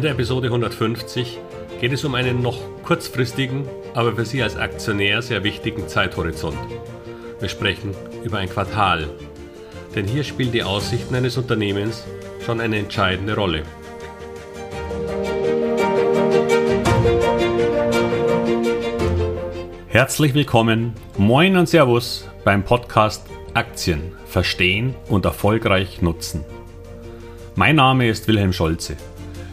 In der Episode 150 geht es um einen noch kurzfristigen, aber für Sie als Aktionär sehr wichtigen Zeithorizont. Wir sprechen über ein Quartal, denn hier spielen die Aussichten eines Unternehmens schon eine entscheidende Rolle. Herzlich willkommen, moin und Servus beim Podcast Aktien verstehen und erfolgreich nutzen. Mein Name ist Wilhelm Scholze.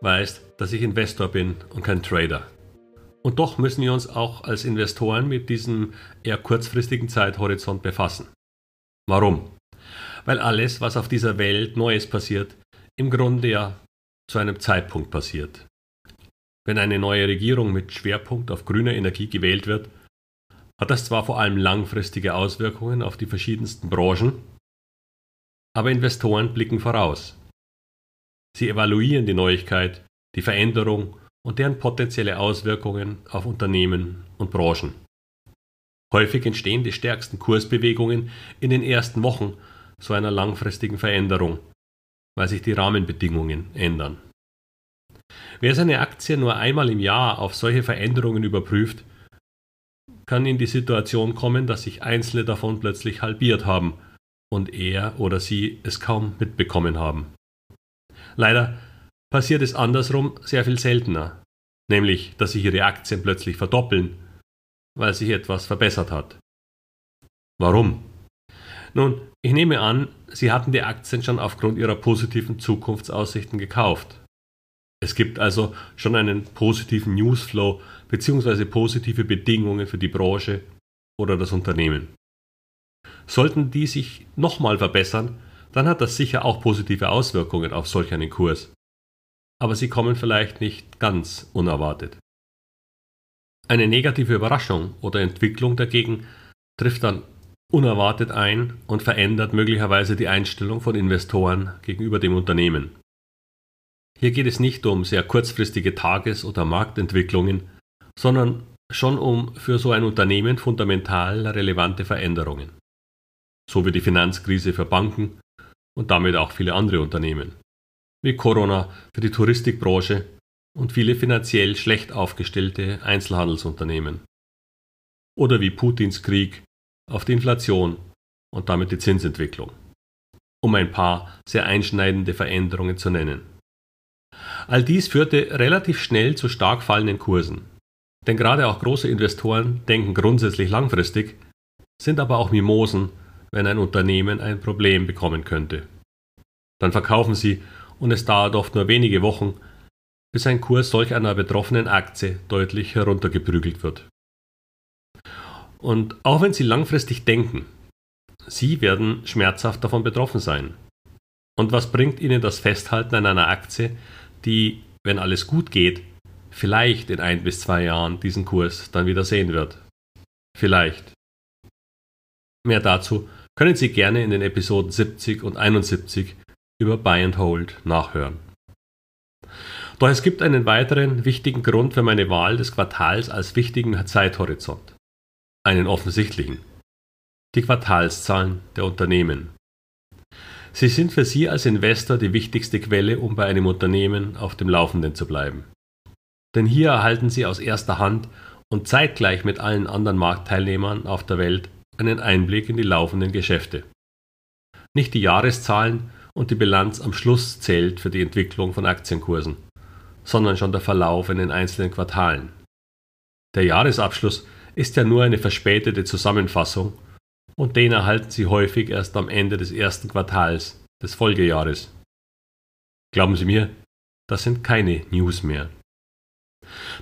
weiß, dass ich Investor bin und kein Trader. Und doch müssen wir uns auch als Investoren mit diesem eher kurzfristigen Zeithorizont befassen. Warum? Weil alles, was auf dieser Welt Neues passiert, im Grunde ja zu einem Zeitpunkt passiert. Wenn eine neue Regierung mit Schwerpunkt auf grüner Energie gewählt wird, hat das zwar vor allem langfristige Auswirkungen auf die verschiedensten Branchen, aber Investoren blicken voraus. Sie evaluieren die Neuigkeit, die Veränderung und deren potenzielle Auswirkungen auf Unternehmen und Branchen. Häufig entstehen die stärksten Kursbewegungen in den ersten Wochen so einer langfristigen Veränderung, weil sich die Rahmenbedingungen ändern. Wer seine Aktie nur einmal im Jahr auf solche Veränderungen überprüft, kann in die Situation kommen, dass sich einzelne davon plötzlich halbiert haben und er oder sie es kaum mitbekommen haben. Leider passiert es andersrum sehr viel seltener, nämlich dass sich ihre Aktien plötzlich verdoppeln, weil sich etwas verbessert hat. Warum? Nun, ich nehme an, Sie hatten die Aktien schon aufgrund ihrer positiven Zukunftsaussichten gekauft. Es gibt also schon einen positiven Newsflow bzw. positive Bedingungen für die Branche oder das Unternehmen. Sollten die sich nochmal verbessern, dann hat das sicher auch positive Auswirkungen auf solch einen Kurs. Aber sie kommen vielleicht nicht ganz unerwartet. Eine negative Überraschung oder Entwicklung dagegen trifft dann unerwartet ein und verändert möglicherweise die Einstellung von Investoren gegenüber dem Unternehmen. Hier geht es nicht um sehr kurzfristige Tages- oder Marktentwicklungen, sondern schon um für so ein Unternehmen fundamental relevante Veränderungen. So wie die Finanzkrise für Banken und damit auch viele andere Unternehmen, wie Corona für die Touristikbranche und viele finanziell schlecht aufgestellte Einzelhandelsunternehmen. Oder wie Putins Krieg auf die Inflation und damit die Zinsentwicklung, um ein paar sehr einschneidende Veränderungen zu nennen. All dies führte relativ schnell zu stark fallenden Kursen. Denn gerade auch große Investoren denken grundsätzlich langfristig, sind aber auch Mimosen wenn ein Unternehmen ein Problem bekommen könnte. Dann verkaufen sie und es dauert oft nur wenige Wochen, bis ein Kurs solch einer betroffenen Aktie deutlich heruntergeprügelt wird. Und auch wenn Sie langfristig denken, Sie werden schmerzhaft davon betroffen sein. Und was bringt Ihnen das Festhalten an einer Aktie, die, wenn alles gut geht, vielleicht in ein bis zwei Jahren diesen Kurs dann wieder sehen wird? Vielleicht. Mehr dazu können Sie gerne in den Episoden 70 und 71 über Buy and Hold nachhören. Doch es gibt einen weiteren wichtigen Grund für meine Wahl des Quartals als wichtigen Zeithorizont. Einen offensichtlichen. Die Quartalszahlen der Unternehmen. Sie sind für Sie als Investor die wichtigste Quelle, um bei einem Unternehmen auf dem Laufenden zu bleiben. Denn hier erhalten Sie aus erster Hand und zeitgleich mit allen anderen Marktteilnehmern auf der Welt einen Einblick in die laufenden Geschäfte. Nicht die Jahreszahlen und die Bilanz am Schluss zählt für die Entwicklung von Aktienkursen, sondern schon der Verlauf in den einzelnen Quartalen. Der Jahresabschluss ist ja nur eine verspätete Zusammenfassung und den erhalten Sie häufig erst am Ende des ersten Quartals des Folgejahres. Glauben Sie mir, das sind keine News mehr.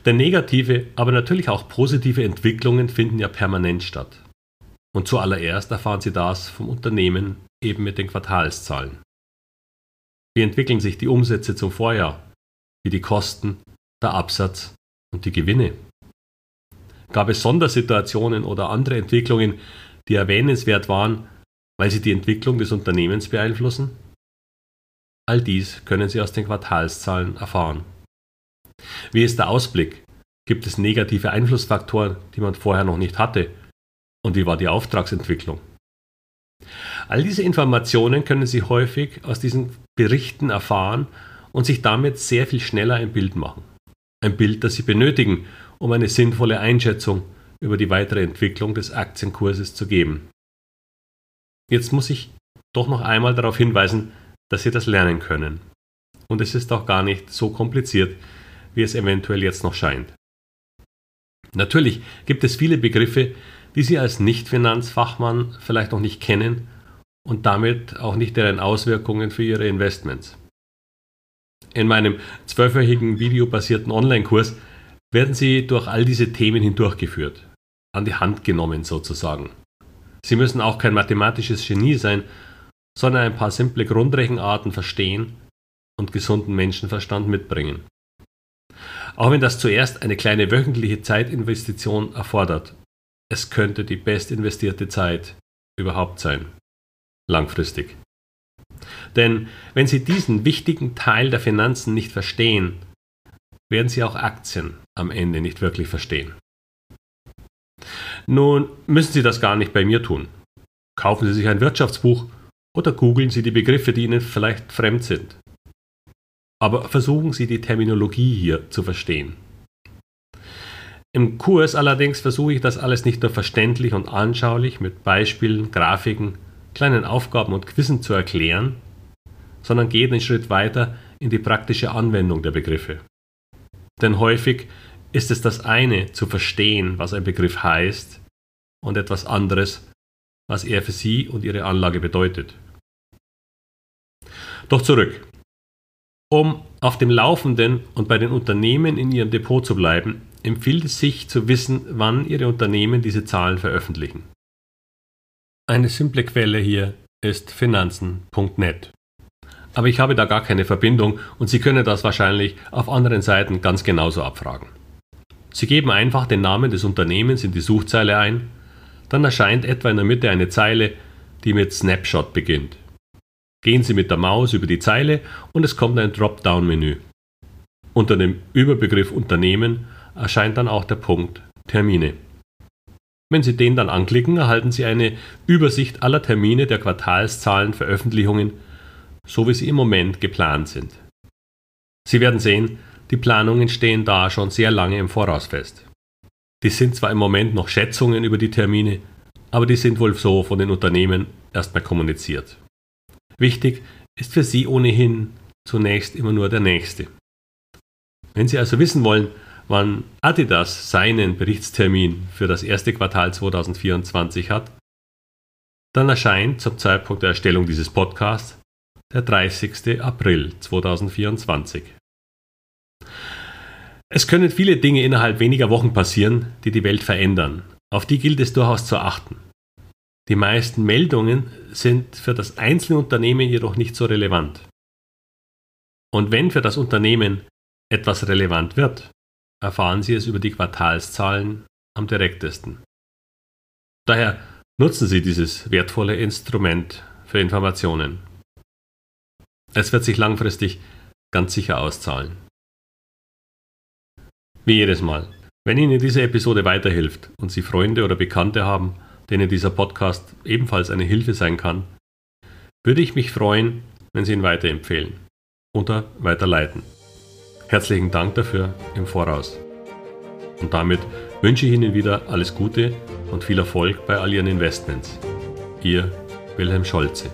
Denn negative, aber natürlich auch positive Entwicklungen finden ja permanent statt. Und zuallererst erfahren Sie das vom Unternehmen eben mit den Quartalszahlen. Wie entwickeln sich die Umsätze zum Vorjahr? Wie die Kosten der Absatz und die Gewinne? Gab es Sondersituationen oder andere Entwicklungen, die erwähnenswert waren, weil sie die Entwicklung des Unternehmens beeinflussen? All dies können Sie aus den Quartalszahlen erfahren. Wie ist der Ausblick? Gibt es negative Einflussfaktoren, die man vorher noch nicht hatte? Und wie war die Auftragsentwicklung? All diese Informationen können Sie häufig aus diesen Berichten erfahren und sich damit sehr viel schneller ein Bild machen. Ein Bild, das Sie benötigen, um eine sinnvolle Einschätzung über die weitere Entwicklung des Aktienkurses zu geben. Jetzt muss ich doch noch einmal darauf hinweisen, dass Sie das lernen können. Und es ist auch gar nicht so kompliziert, wie es eventuell jetzt noch scheint. Natürlich gibt es viele Begriffe, die Sie als Nicht-Finanzfachmann vielleicht noch nicht kennen und damit auch nicht deren Auswirkungen für Ihre Investments. In meinem zwölfwöchigen videobasierten Online-Kurs werden Sie durch all diese Themen hindurchgeführt, an die Hand genommen sozusagen. Sie müssen auch kein mathematisches Genie sein, sondern ein paar simple Grundrechenarten verstehen und gesunden Menschenverstand mitbringen. Auch wenn das zuerst eine kleine wöchentliche Zeitinvestition erfordert, es könnte die best investierte Zeit überhaupt sein. Langfristig. Denn wenn Sie diesen wichtigen Teil der Finanzen nicht verstehen, werden Sie auch Aktien am Ende nicht wirklich verstehen. Nun müssen Sie das gar nicht bei mir tun. Kaufen Sie sich ein Wirtschaftsbuch oder googeln Sie die Begriffe, die Ihnen vielleicht fremd sind. Aber versuchen Sie die Terminologie hier zu verstehen. Im Kurs allerdings versuche ich das alles nicht nur verständlich und anschaulich mit Beispielen, Grafiken, kleinen Aufgaben und Quizzen zu erklären, sondern gehe einen Schritt weiter in die praktische Anwendung der Begriffe. Denn häufig ist es das eine zu verstehen, was ein Begriff heißt, und etwas anderes, was er für Sie und Ihre Anlage bedeutet. Doch zurück. Um auf dem Laufenden und bei den Unternehmen in Ihrem Depot zu bleiben, empfiehlt es sich zu wissen, wann Ihre Unternehmen diese Zahlen veröffentlichen. Eine simple Quelle hier ist finanzen.net. Aber ich habe da gar keine Verbindung und Sie können das wahrscheinlich auf anderen Seiten ganz genauso abfragen. Sie geben einfach den Namen des Unternehmens in die Suchzeile ein, dann erscheint etwa in der Mitte eine Zeile, die mit Snapshot beginnt. Gehen Sie mit der Maus über die Zeile und es kommt ein Dropdown-Menü. Unter dem Überbegriff Unternehmen erscheint dann auch der Punkt Termine. Wenn Sie den dann anklicken, erhalten Sie eine Übersicht aller Termine der Quartalszahlen Veröffentlichungen, so wie sie im Moment geplant sind. Sie werden sehen, die Planungen stehen da schon sehr lange im Voraus fest. Die sind zwar im Moment noch Schätzungen über die Termine, aber die sind wohl so von den Unternehmen erstmal kommuniziert. Wichtig ist für Sie ohnehin zunächst immer nur der nächste. Wenn Sie also wissen wollen, wann Adidas seinen Berichtstermin für das erste Quartal 2024 hat, dann erscheint zum Zeitpunkt der Erstellung dieses Podcasts der 30. April 2024. Es können viele Dinge innerhalb weniger Wochen passieren, die die Welt verändern. Auf die gilt es durchaus zu achten. Die meisten Meldungen sind für das einzelne Unternehmen jedoch nicht so relevant. Und wenn für das Unternehmen etwas relevant wird, erfahren Sie es über die Quartalszahlen am direktesten. Daher nutzen Sie dieses wertvolle Instrument für Informationen. Es wird sich langfristig ganz sicher auszahlen. Wie jedes Mal, wenn Ihnen diese Episode weiterhilft und Sie Freunde oder Bekannte haben, denen dieser Podcast ebenfalls eine Hilfe sein kann, würde ich mich freuen, wenn Sie ihn weiterempfehlen oder weiterleiten. Herzlichen Dank dafür im Voraus. Und damit wünsche ich Ihnen wieder alles Gute und viel Erfolg bei all Ihren Investments. Ihr Wilhelm Scholze.